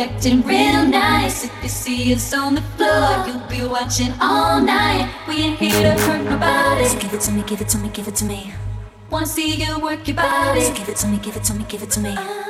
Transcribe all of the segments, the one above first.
acting real nice. If you see us on the floor, you'll be watching all night. We ain't here to hurt nobody. So give it to me, give it to me, give it to me. Wanna see you work your body. So give it to me, give it to me, give it to me. Uh,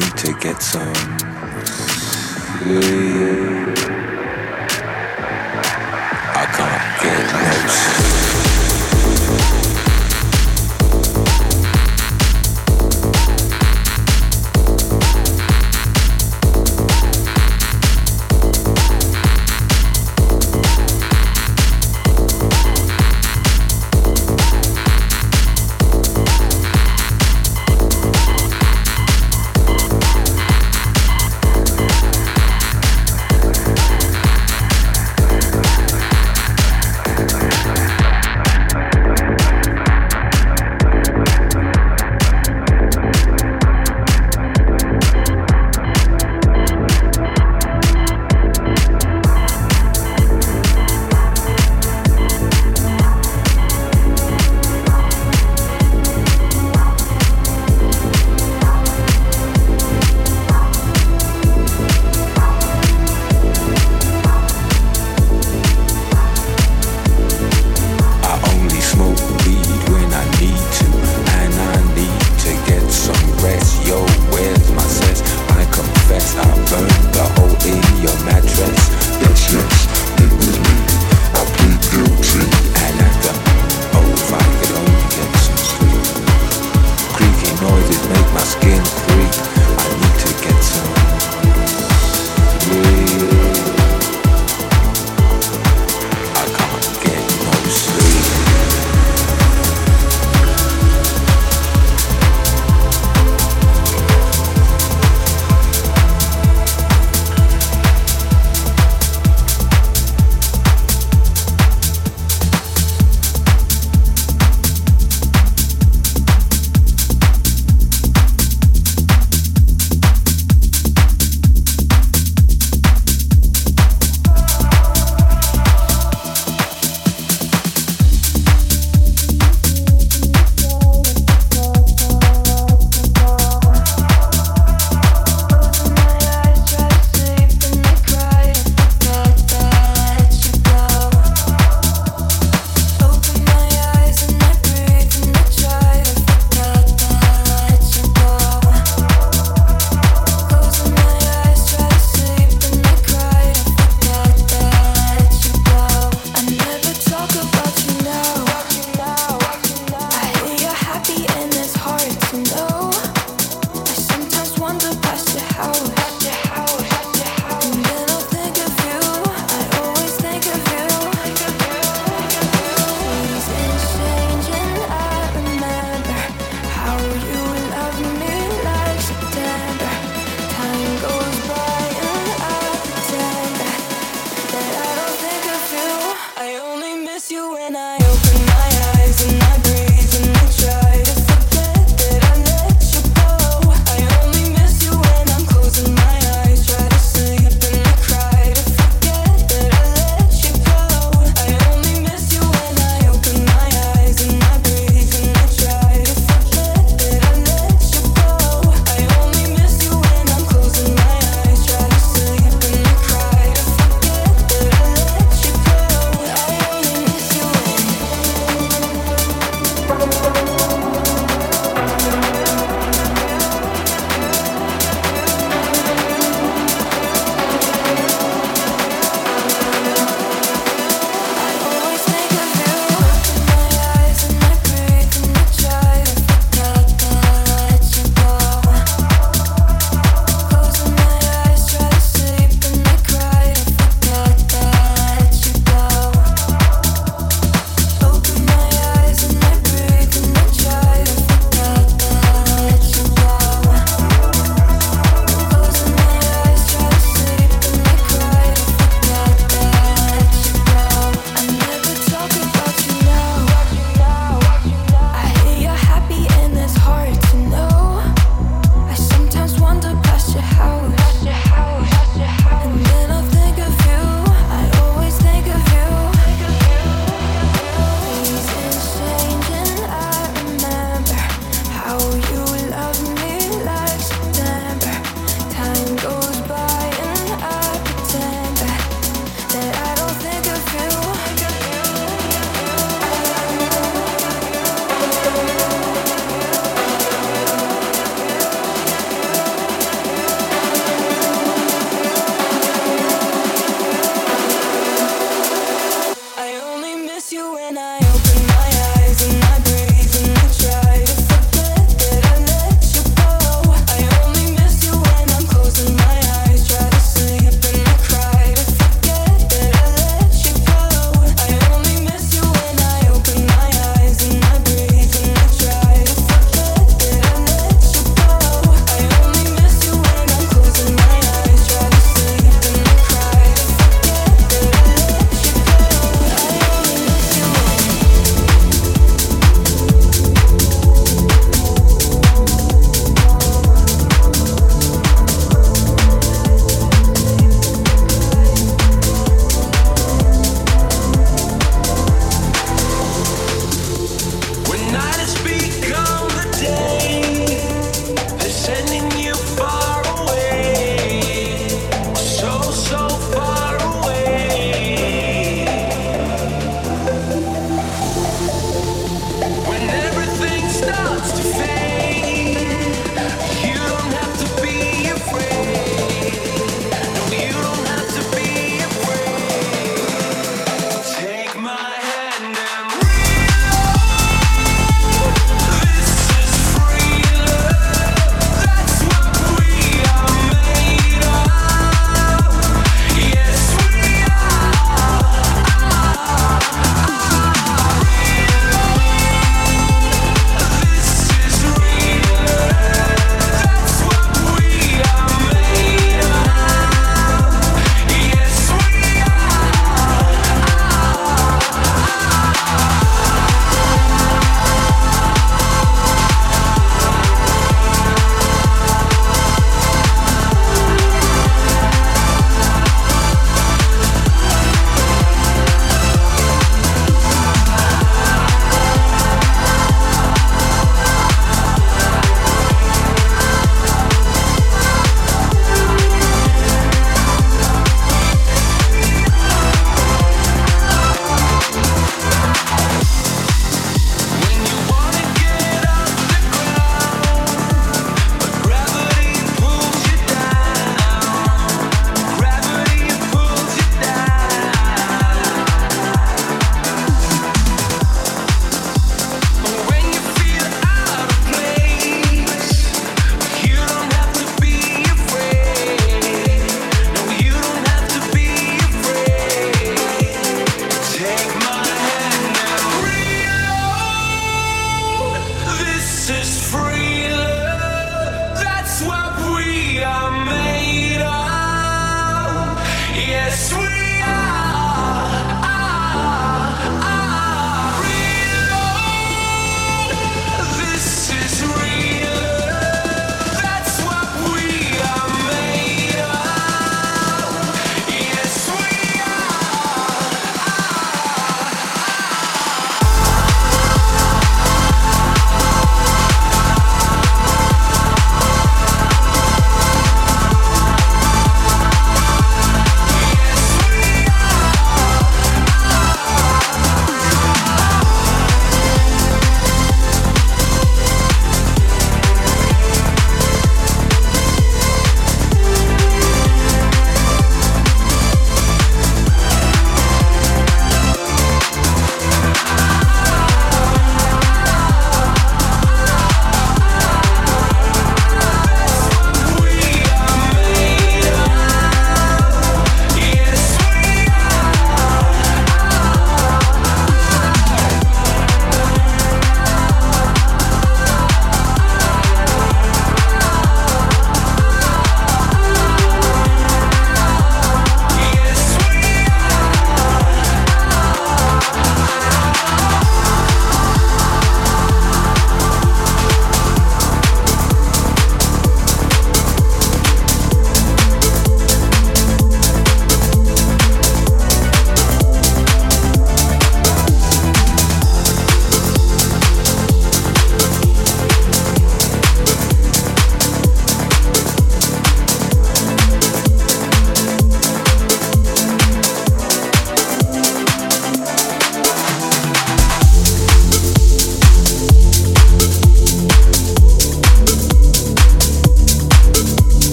need to get some sleep.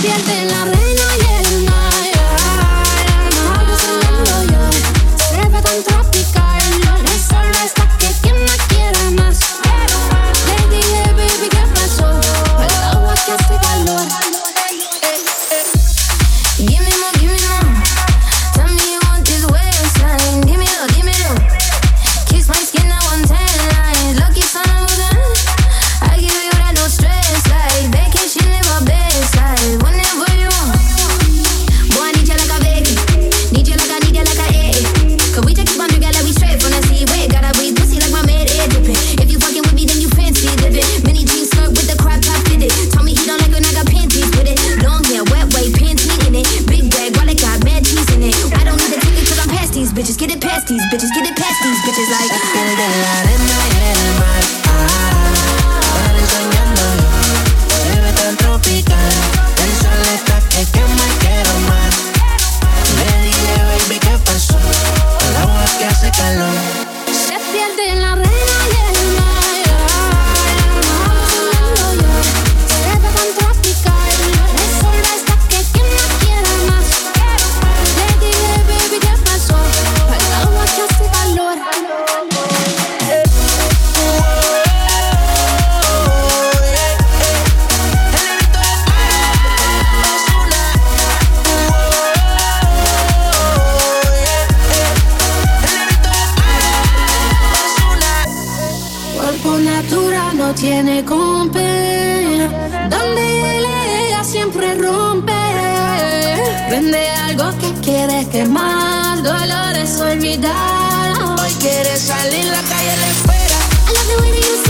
pierde la mente. la calle le espera.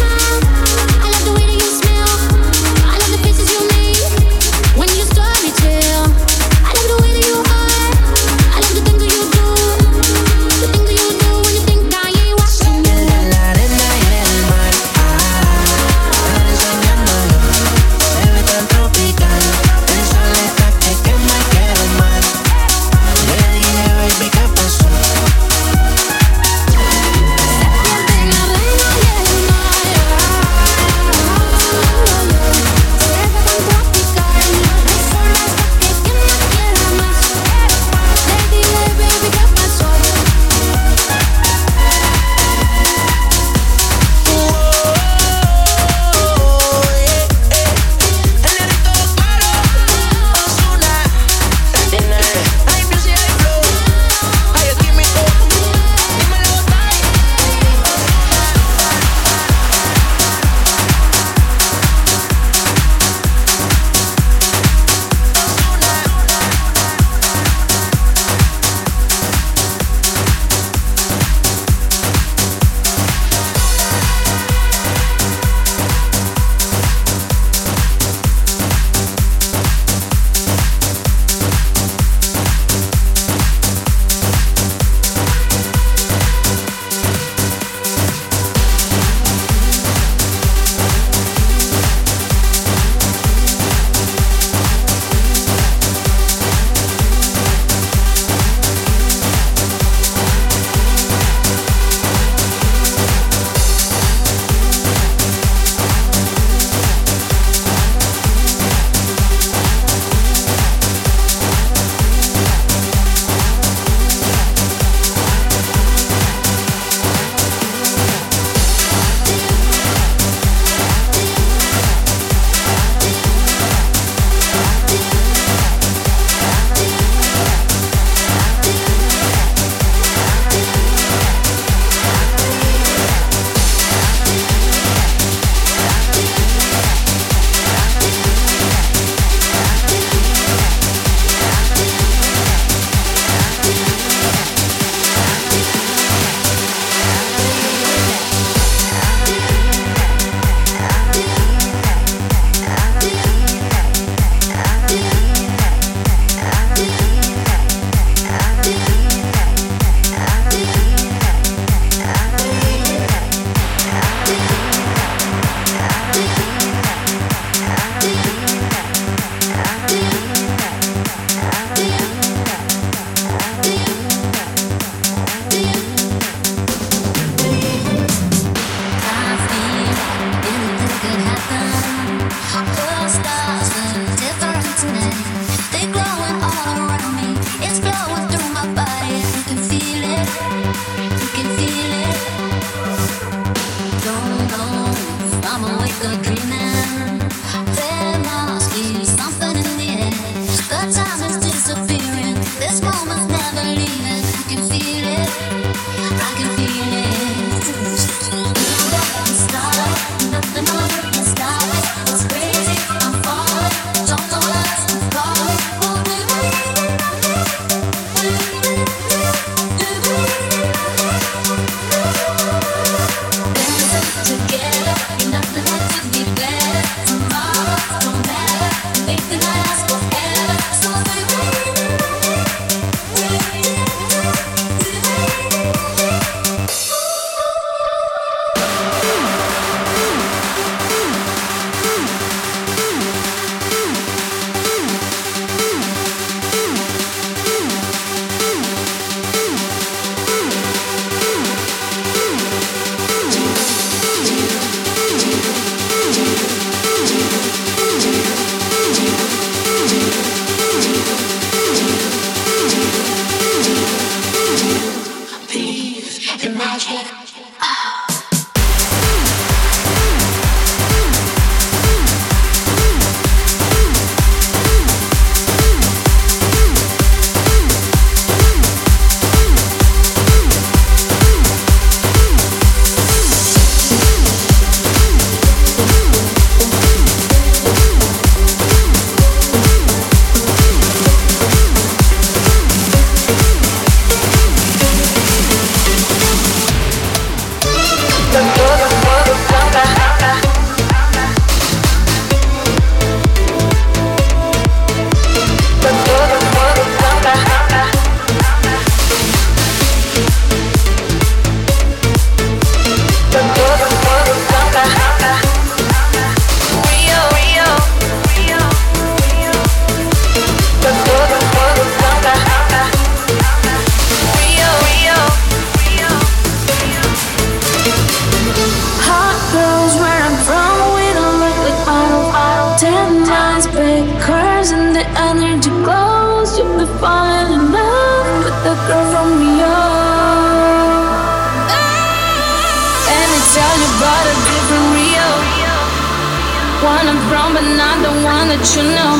you know.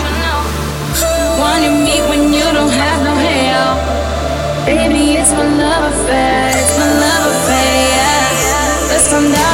One you meet when you don't have no hair. Baby, it's my love affair. It's my love affair. Yeah. Let's come down.